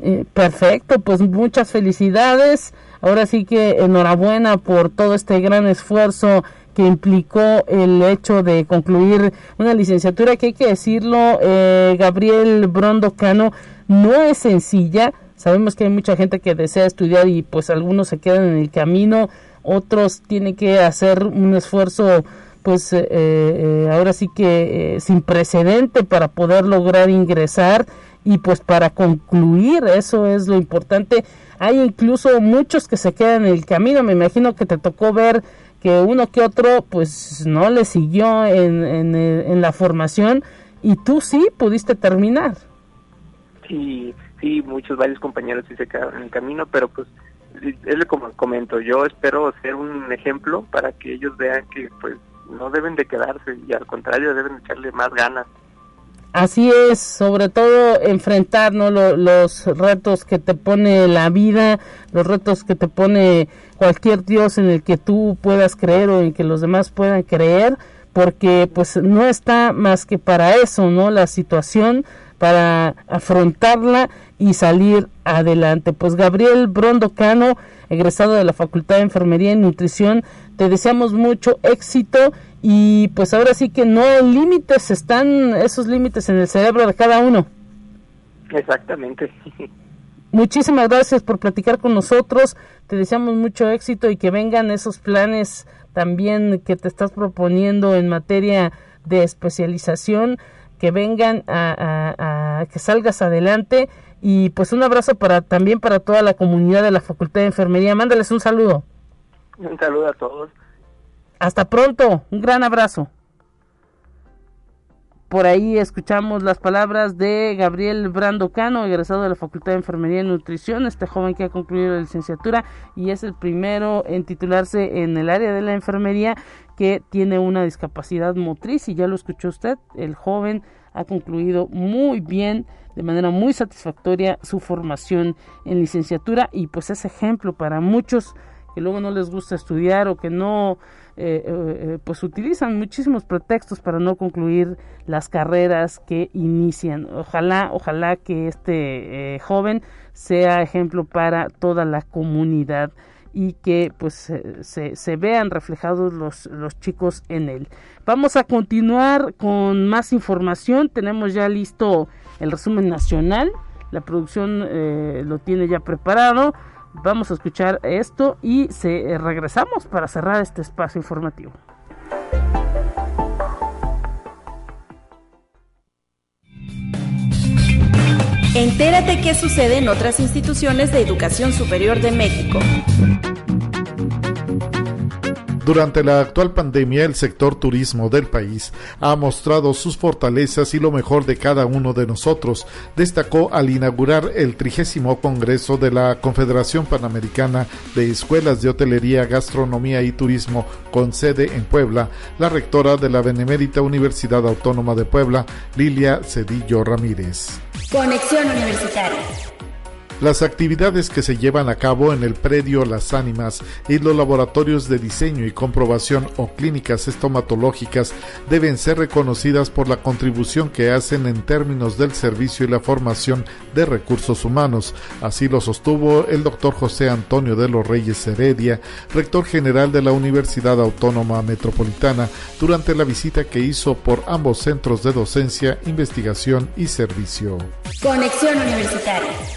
Eh, perfecto, pues muchas felicidades. Ahora sí que enhorabuena por todo este gran esfuerzo que implicó el hecho de concluir una licenciatura que hay que decirlo, eh, Gabriel Brondo Cano, no es sencilla. Sabemos que hay mucha gente que desea estudiar y pues algunos se quedan en el camino, otros tienen que hacer un esfuerzo pues eh, eh, ahora sí que sin precedente para poder lograr ingresar y pues para concluir, eso es lo importante. Hay incluso muchos que se quedan en el camino, me imagino que te tocó ver que uno que otro pues no le siguió en, en, la formación y tú sí pudiste terminar. Sí, sí, muchos varios compañeros sí se quedaron en el camino, pero pues es como comento, yo espero ser un ejemplo para que ellos vean que pues no deben de quedarse y al contrario deben echarle más ganas. Así es, sobre todo enfrentar los retos que te pone la vida, los retos que te pone cualquier Dios en el que tú puedas creer o en que los demás puedan creer, porque pues no está más que para eso, ¿no? La situación, para afrontarla y salir adelante. Pues Gabriel Brondo Cano, egresado de la Facultad de Enfermería y Nutrición, te deseamos mucho éxito y pues ahora sí que no límites, están esos límites en el cerebro de cada uno. Exactamente. Muchísimas gracias por platicar con nosotros, te deseamos mucho éxito y que vengan esos planes también que te estás proponiendo en materia de especialización, que vengan a, a que salgas adelante y pues un abrazo para también para toda la comunidad de la Facultad de Enfermería. Mándales un saludo. Un saludo a todos. Hasta pronto, un gran abrazo. Por ahí escuchamos las palabras de Gabriel Brando Cano, egresado de la Facultad de Enfermería y Nutrición, este joven que ha concluido la licenciatura y es el primero en titularse en el área de la enfermería que tiene una discapacidad motriz y ya lo escuchó usted, el joven ha concluido muy bien de manera muy satisfactoria su formación en licenciatura y pues es ejemplo para muchos que luego no les gusta estudiar o que no eh, eh, eh, pues utilizan muchísimos pretextos para no concluir las carreras que inician ojalá ojalá que este joven sea ejemplo para toda la comunidad y que pues se, se, vean reflejados los, los chicos en él. Vamos a continuar con más información. Tenemos ya listo el resumen nacional. La producción lo tiene ya preparado. Vamos a escuchar esto y eh, regresamos para cerrar este espacio informativo. Entérate qué sucede en otras instituciones de educación superior de México. Durante la actual pandemia, el sector turismo del país ha mostrado sus fortalezas y lo mejor de cada uno de nosotros, destacó al inaugurar el trigésimo Congreso de la Confederación Panamericana de Escuelas de Hotelería, Gastronomía y Turismo, con sede en Puebla, la rectora de la Benemérita Universidad Autónoma de Puebla, Lilia Cedillo Ramírez. Conexión Universitaria. Las actividades que se llevan a cabo en el predio Las Ánimas y los laboratorios de diseño y comprobación o clínicas estomatológicas deben ser reconocidas por la contribución que hacen en términos del servicio y la formación de recursos humanos. Así lo sostuvo el doctor José Antonio de los Reyes Heredia, rector general de la Universidad Autónoma Metropolitana, durante la visita que hizo por ambos centros de docencia, investigación y servicio. Conexión Universitaria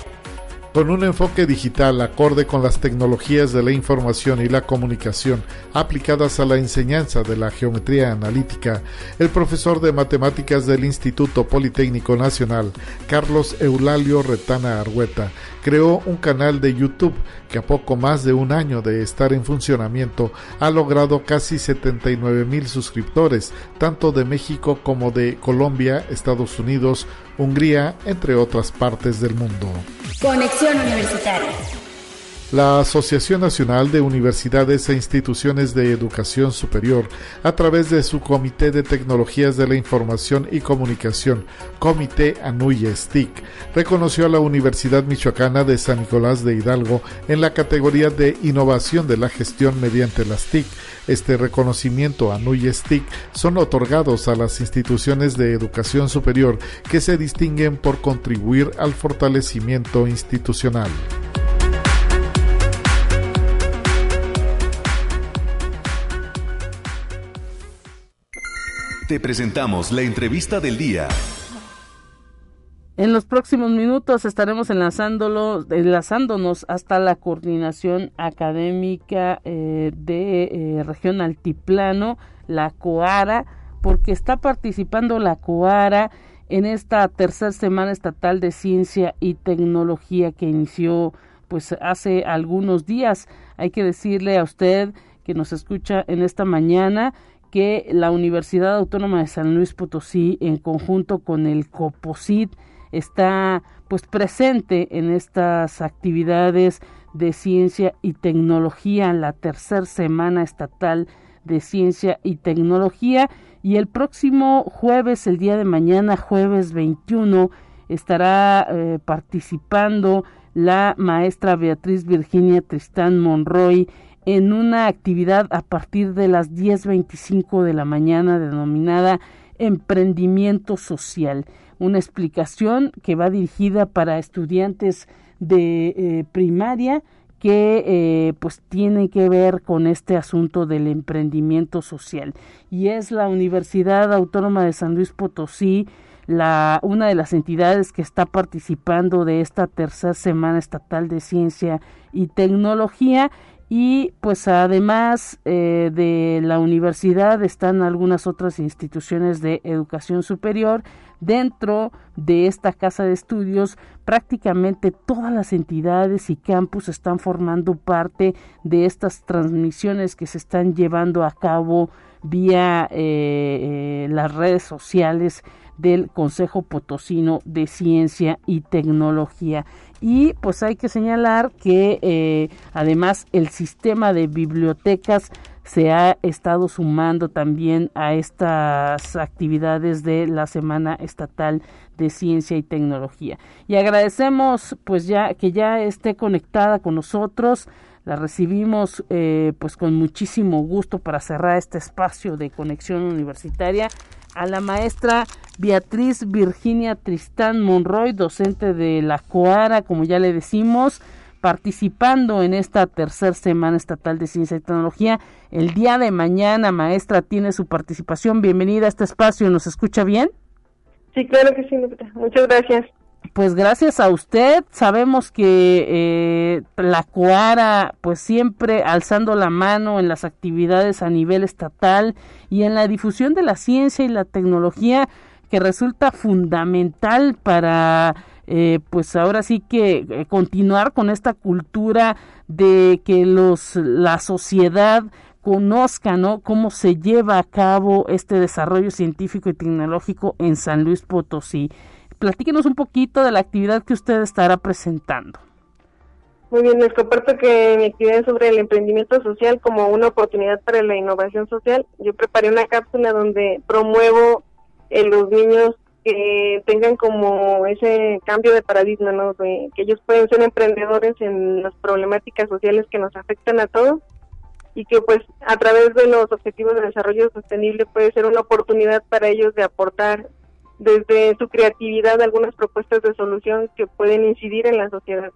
con un enfoque digital acorde con las tecnologías de la información y la comunicación aplicadas a la enseñanza de la geometría analítica, el profesor de matemáticas del Instituto Politécnico Nacional, Carlos Eulalio Retana Argueta, creó un canal de YouTube que a poco más de un año de estar en funcionamiento ha logrado casi 79 mil suscriptores, tanto de México como de Colombia, Estados Unidos, Hungría, entre otras partes del mundo. Conexión Universitaria. La Asociación Nacional de Universidades e Instituciones de Educación Superior, a través de su Comité de Tecnologías de la Información y Comunicación, Comité Anuye STIC, reconoció a la Universidad Michoacana de San Nicolás de Hidalgo en la categoría de Innovación de la Gestión mediante las TIC. Este reconocimiento STIC son otorgados a las instituciones de educación superior que se distinguen por contribuir al fortalecimiento institucional. Te presentamos la entrevista del día. En los próximos minutos estaremos enlazándonos hasta la coordinación académica eh, de eh, región altiplano, la COARA, porque está participando la COARA en esta tercera semana estatal de ciencia y tecnología que inició pues hace algunos días. Hay que decirle a usted que nos escucha en esta mañana que la Universidad Autónoma de San Luis Potosí, en conjunto con el COPOSIT, está pues presente en estas actividades de ciencia y tecnología, la tercera semana estatal de ciencia y tecnología. Y el próximo jueves, el día de mañana, jueves 21, estará eh, participando la maestra Beatriz Virginia Tristán Monroy en una actividad a partir de las 10.25 de la mañana denominada Emprendimiento Social, una explicación que va dirigida para estudiantes de eh, primaria que eh, pues tiene que ver con este asunto del emprendimiento social. Y es la Universidad Autónoma de San Luis Potosí la una de las entidades que está participando de esta tercera semana estatal de ciencia y tecnología y pues además eh, de la universidad están algunas otras instituciones de educación superior dentro de esta casa de estudios. Prácticamente todas las entidades y campus están formando parte de estas transmisiones que se están llevando a cabo vía eh, eh, las redes sociales del Consejo Potosino de Ciencia y Tecnología. Y pues hay que señalar que eh, además el sistema de bibliotecas se ha estado sumando también a estas actividades de la Semana Estatal de Ciencia y Tecnología. Y agradecemos pues ya que ya esté conectada con nosotros. La recibimos eh, pues con muchísimo gusto para cerrar este espacio de conexión universitaria a la maestra Beatriz Virginia Tristán Monroy, docente de la COARA, como ya le decimos, participando en esta tercera semana estatal de ciencia y tecnología. El día de mañana, maestra, tiene su participación. Bienvenida a este espacio. ¿Nos escucha bien? Sí, claro que sí, Muchas gracias. Pues gracias a usted, sabemos que eh, la Coara pues siempre alzando la mano en las actividades a nivel estatal y en la difusión de la ciencia y la tecnología que resulta fundamental para eh, pues ahora sí que eh, continuar con esta cultura de que los la sociedad conozca ¿no? cómo se lleva a cabo este desarrollo científico y tecnológico en San Luis Potosí platíquenos un poquito de la actividad que usted estará presentando. Muy bien, les comparto que mi actividad es sobre el emprendimiento social como una oportunidad para la innovación social. Yo preparé una cápsula donde promuevo eh, los niños que tengan como ese cambio de paradigma, ¿no? que ellos pueden ser emprendedores en las problemáticas sociales que nos afectan a todos y que pues a través de los objetivos de desarrollo sostenible puede ser una oportunidad para ellos de aportar desde su creatividad algunas propuestas de solución que pueden incidir en la sociedad.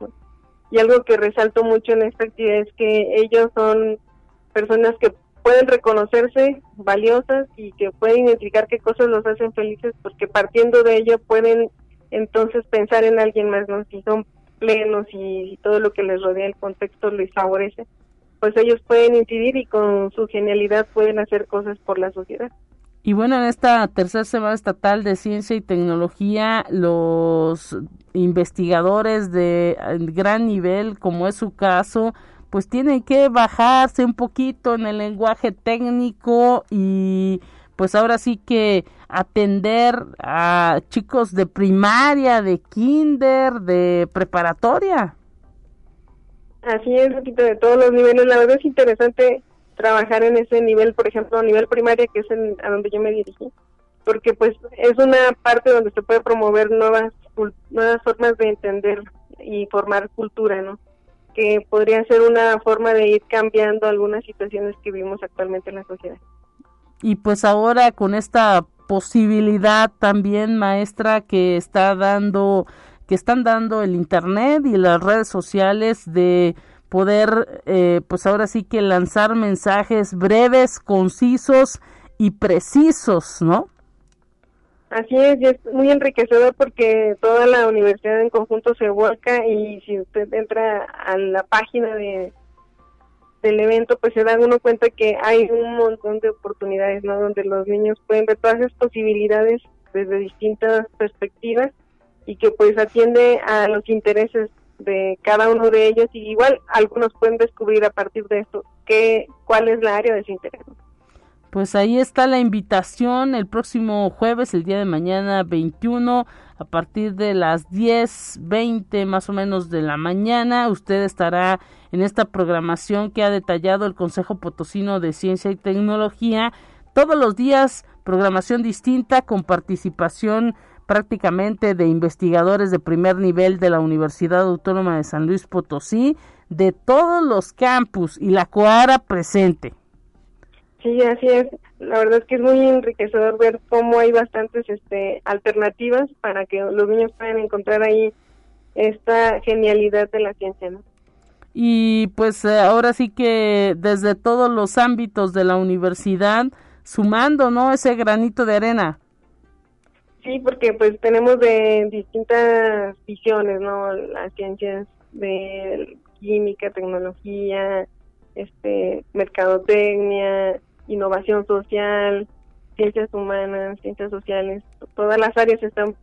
Y algo que resalto mucho en esta actividad es que ellos son personas que pueden reconocerse valiosas y que pueden identificar qué cosas los hacen felices porque partiendo de ello pueden entonces pensar en alguien más, ¿no? Si son plenos y, y todo lo que les rodea el contexto les favorece, pues ellos pueden incidir y con su genialidad pueden hacer cosas por la sociedad. Y bueno, en esta tercera semana estatal de ciencia y tecnología, los investigadores de gran nivel, como es su caso, pues tienen que bajarse un poquito en el lenguaje técnico y pues ahora sí que atender a chicos de primaria, de kinder, de preparatoria. Así es, de todos los niveles. La verdad es interesante trabajar en ese nivel, por ejemplo, a nivel primaria, que es a donde yo me dirigí, porque pues es una parte donde se puede promover nuevas nuevas formas de entender y formar cultura, ¿no? Que podría ser una forma de ir cambiando algunas situaciones que vivimos actualmente en la sociedad. Y pues ahora con esta posibilidad también maestra que está dando que están dando el internet y las redes sociales de poder, eh, pues ahora sí que lanzar mensajes breves, concisos y precisos, ¿no? Así es, y es muy enriquecedor porque toda la universidad en conjunto se vuelca y si usted entra a la página de del evento, pues se da uno cuenta que hay un montón de oportunidades, ¿no? Donde los niños pueden ver todas esas posibilidades desde distintas perspectivas y que pues atiende a los intereses de cada uno de ellos y igual algunos pueden descubrir a partir de esto qué, cuál es la área de su interés. Pues ahí está la invitación el próximo jueves, el día de mañana 21, a partir de las 10, 20 más o menos de la mañana. Usted estará en esta programación que ha detallado el Consejo Potosino de Ciencia y Tecnología. Todos los días, programación distinta con participación prácticamente de investigadores de primer nivel de la Universidad Autónoma de San Luis Potosí, de todos los campus y la Coara presente. Sí, así es. La verdad es que es muy enriquecedor ver cómo hay bastantes este, alternativas para que los niños puedan encontrar ahí esta genialidad de la ciencia. ¿no? y pues eh, ahora sí que desde todos los ámbitos de la universidad sumando, ¿no? Ese granito de arena. Sí, porque pues tenemos de distintas visiones, ¿no? Las ciencias de química, tecnología, este, mercadotecnia, innovación social, ciencias humanas, ciencias sociales, todas las áreas están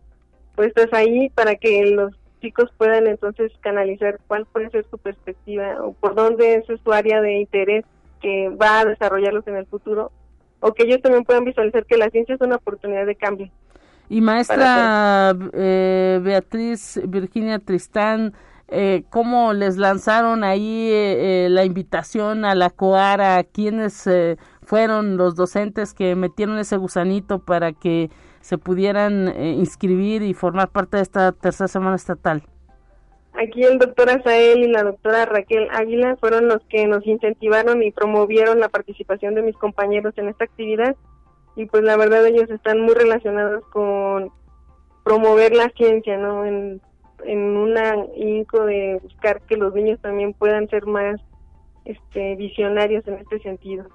puestas ahí para que los chicos puedan entonces canalizar cuál puede ser su perspectiva o por dónde es su área de interés que va a desarrollarlos en el futuro o que ellos también puedan visualizar que la ciencia es una oportunidad de cambio. Y maestra eh, Beatriz Virginia Tristán, eh, ¿cómo les lanzaron ahí eh, la invitación a la COARA? ¿Quiénes fueron los docentes que metieron ese gusanito para que se pudieran inscribir y formar parte de esta tercera semana estatal? Aquí el doctor Azael y la doctora Raquel Águila fueron los que nos incentivaron y promovieron la participación de mis compañeros en esta actividad y pues la verdad ellos están muy relacionados con promover la ciencia, ¿no? En, en una inco de buscar que los niños también puedan ser más este, visionarios en este sentido.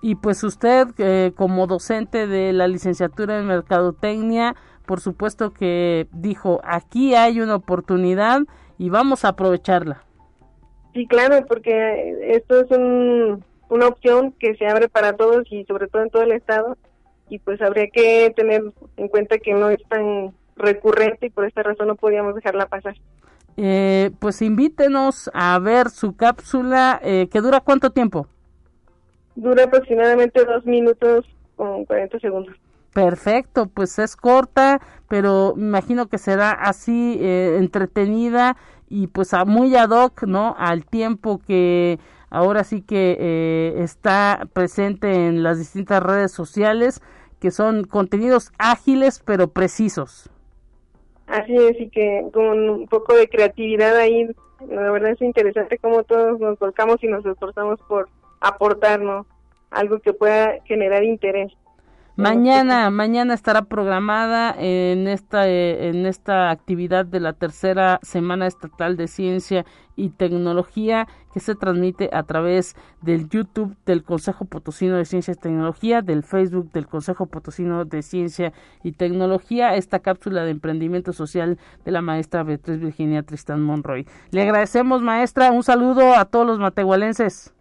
Y pues usted eh, como docente de la licenciatura en Mercadotecnia, por supuesto que dijo, aquí hay una oportunidad y vamos a aprovecharla. Sí, claro, porque esto es una opción que se abre para todos y sobre todo en todo el estado y pues habría que tener en cuenta que no es tan recurrente y por esta razón no podíamos dejarla pasar. Eh, pues invítenos a ver su cápsula eh, que dura cuánto tiempo. Dura aproximadamente dos minutos con 40 segundos. Perfecto, pues es corta, pero me imagino que será así eh, entretenida y pues a muy ad hoc, ¿no? Al tiempo que ahora sí que eh, está presente en las distintas redes sociales, que son contenidos ágiles pero precisos. Así es, y que con un poco de creatividad ahí, la verdad es interesante cómo todos nos volcamos y nos esforzamos por aportarnos algo que pueda generar interés. Mañana, mañana estará programada en esta eh, en esta actividad de la tercera semana estatal de ciencia y tecnología que se transmite a través del YouTube del Consejo Potosino de Ciencia y Tecnología, del Facebook del Consejo Potosino de Ciencia y Tecnología, esta cápsula de emprendimiento social de la maestra Beatriz Virginia Tristán Monroy. Le agradecemos, maestra, un saludo a todos los matehualenses.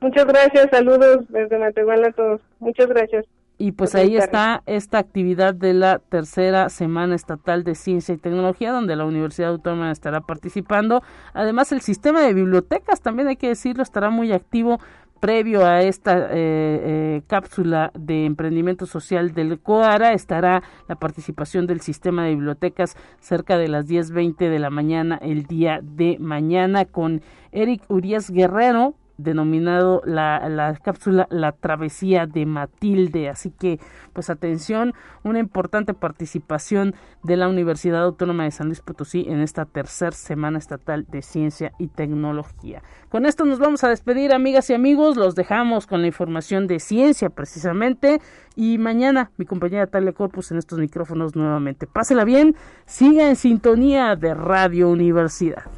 Muchas gracias, saludos desde Matehuala a todos. Muchas gracias. Y pues ahí está esta actividad de la tercera semana estatal de ciencia y tecnología, donde la Universidad Autónoma estará participando. Además, el sistema de bibliotecas, también hay que decirlo, estará muy activo previo a esta eh, eh, cápsula de emprendimiento social del COARA estará la participación del sistema de bibliotecas cerca de las 10.20 de la mañana el día de mañana con Eric Urias Guerrero, denominado la, la, cápsula La Travesía de Matilde. Así que, pues atención, una importante participación de la Universidad Autónoma de San Luis Potosí en esta tercera semana estatal de ciencia y tecnología. Con esto nos vamos a despedir, amigas y amigos. Los dejamos con la información de ciencia, precisamente. Y mañana, mi compañera Talia Corpus en estos micrófonos nuevamente. Pásela bien, siga en sintonía de Radio Universidad.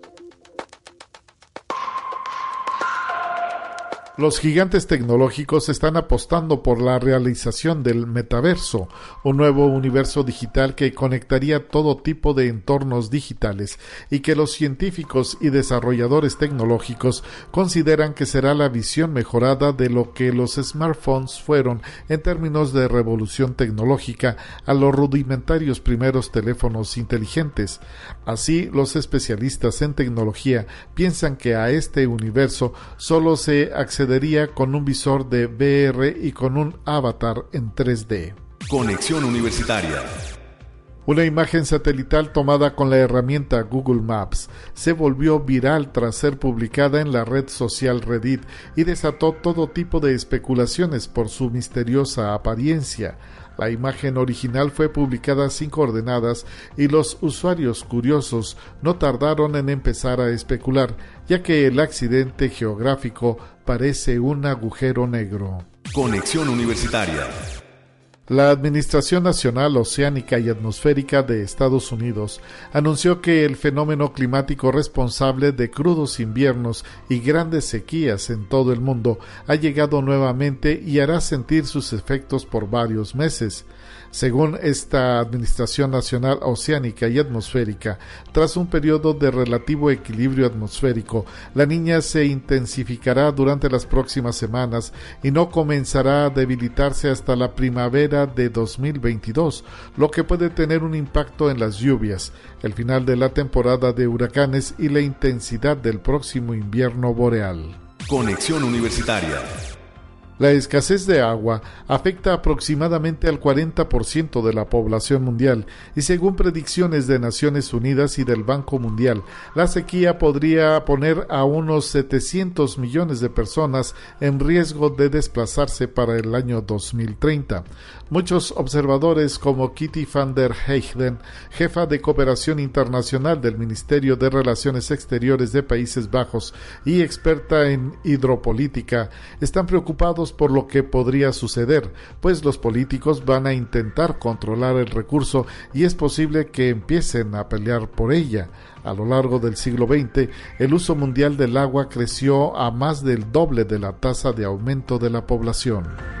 Los gigantes tecnológicos están apostando por la realización del metaverso, un nuevo universo digital que conectaría todo tipo de entornos digitales y que los científicos y desarrolladores tecnológicos consideran que será la visión mejorada de lo que los smartphones fueron en términos de revolución tecnológica a los rudimentarios primeros teléfonos inteligentes. Así, los especialistas en tecnología piensan que a este universo solo se con un visor de VR y con un avatar en 3D. Conexión Universitaria. Una imagen satelital tomada con la herramienta Google Maps se volvió viral tras ser publicada en la red social Reddit y desató todo tipo de especulaciones por su misteriosa apariencia. La imagen original fue publicada sin coordenadas y los usuarios curiosos no tardaron en empezar a especular, ya que el accidente geográfico parece un agujero negro. Conexión Universitaria. La Administración Nacional Oceánica y Atmosférica de Estados Unidos anunció que el fenómeno climático responsable de crudos inviernos y grandes sequías en todo el mundo ha llegado nuevamente y hará sentir sus efectos por varios meses. Según esta Administración Nacional Oceánica y Atmosférica, tras un periodo de relativo equilibrio atmosférico, la niña se intensificará durante las próximas semanas y no comenzará a debilitarse hasta la primavera de 2022, lo que puede tener un impacto en las lluvias, el final de la temporada de huracanes y la intensidad del próximo invierno boreal. Conexión Universitaria. La escasez de agua afecta aproximadamente al 40% de la población mundial y según predicciones de Naciones Unidas y del Banco Mundial, la sequía podría poner a unos 700 millones de personas en riesgo de desplazarse para el año 2030. Muchos observadores como Kitty van der Heyden, jefa de cooperación internacional del Ministerio de Relaciones Exteriores de Países Bajos y experta en hidropolítica, están preocupados por lo que podría suceder, pues los políticos van a intentar controlar el recurso y es posible que empiecen a pelear por ella. A lo largo del siglo XX, el uso mundial del agua creció a más del doble de la tasa de aumento de la población.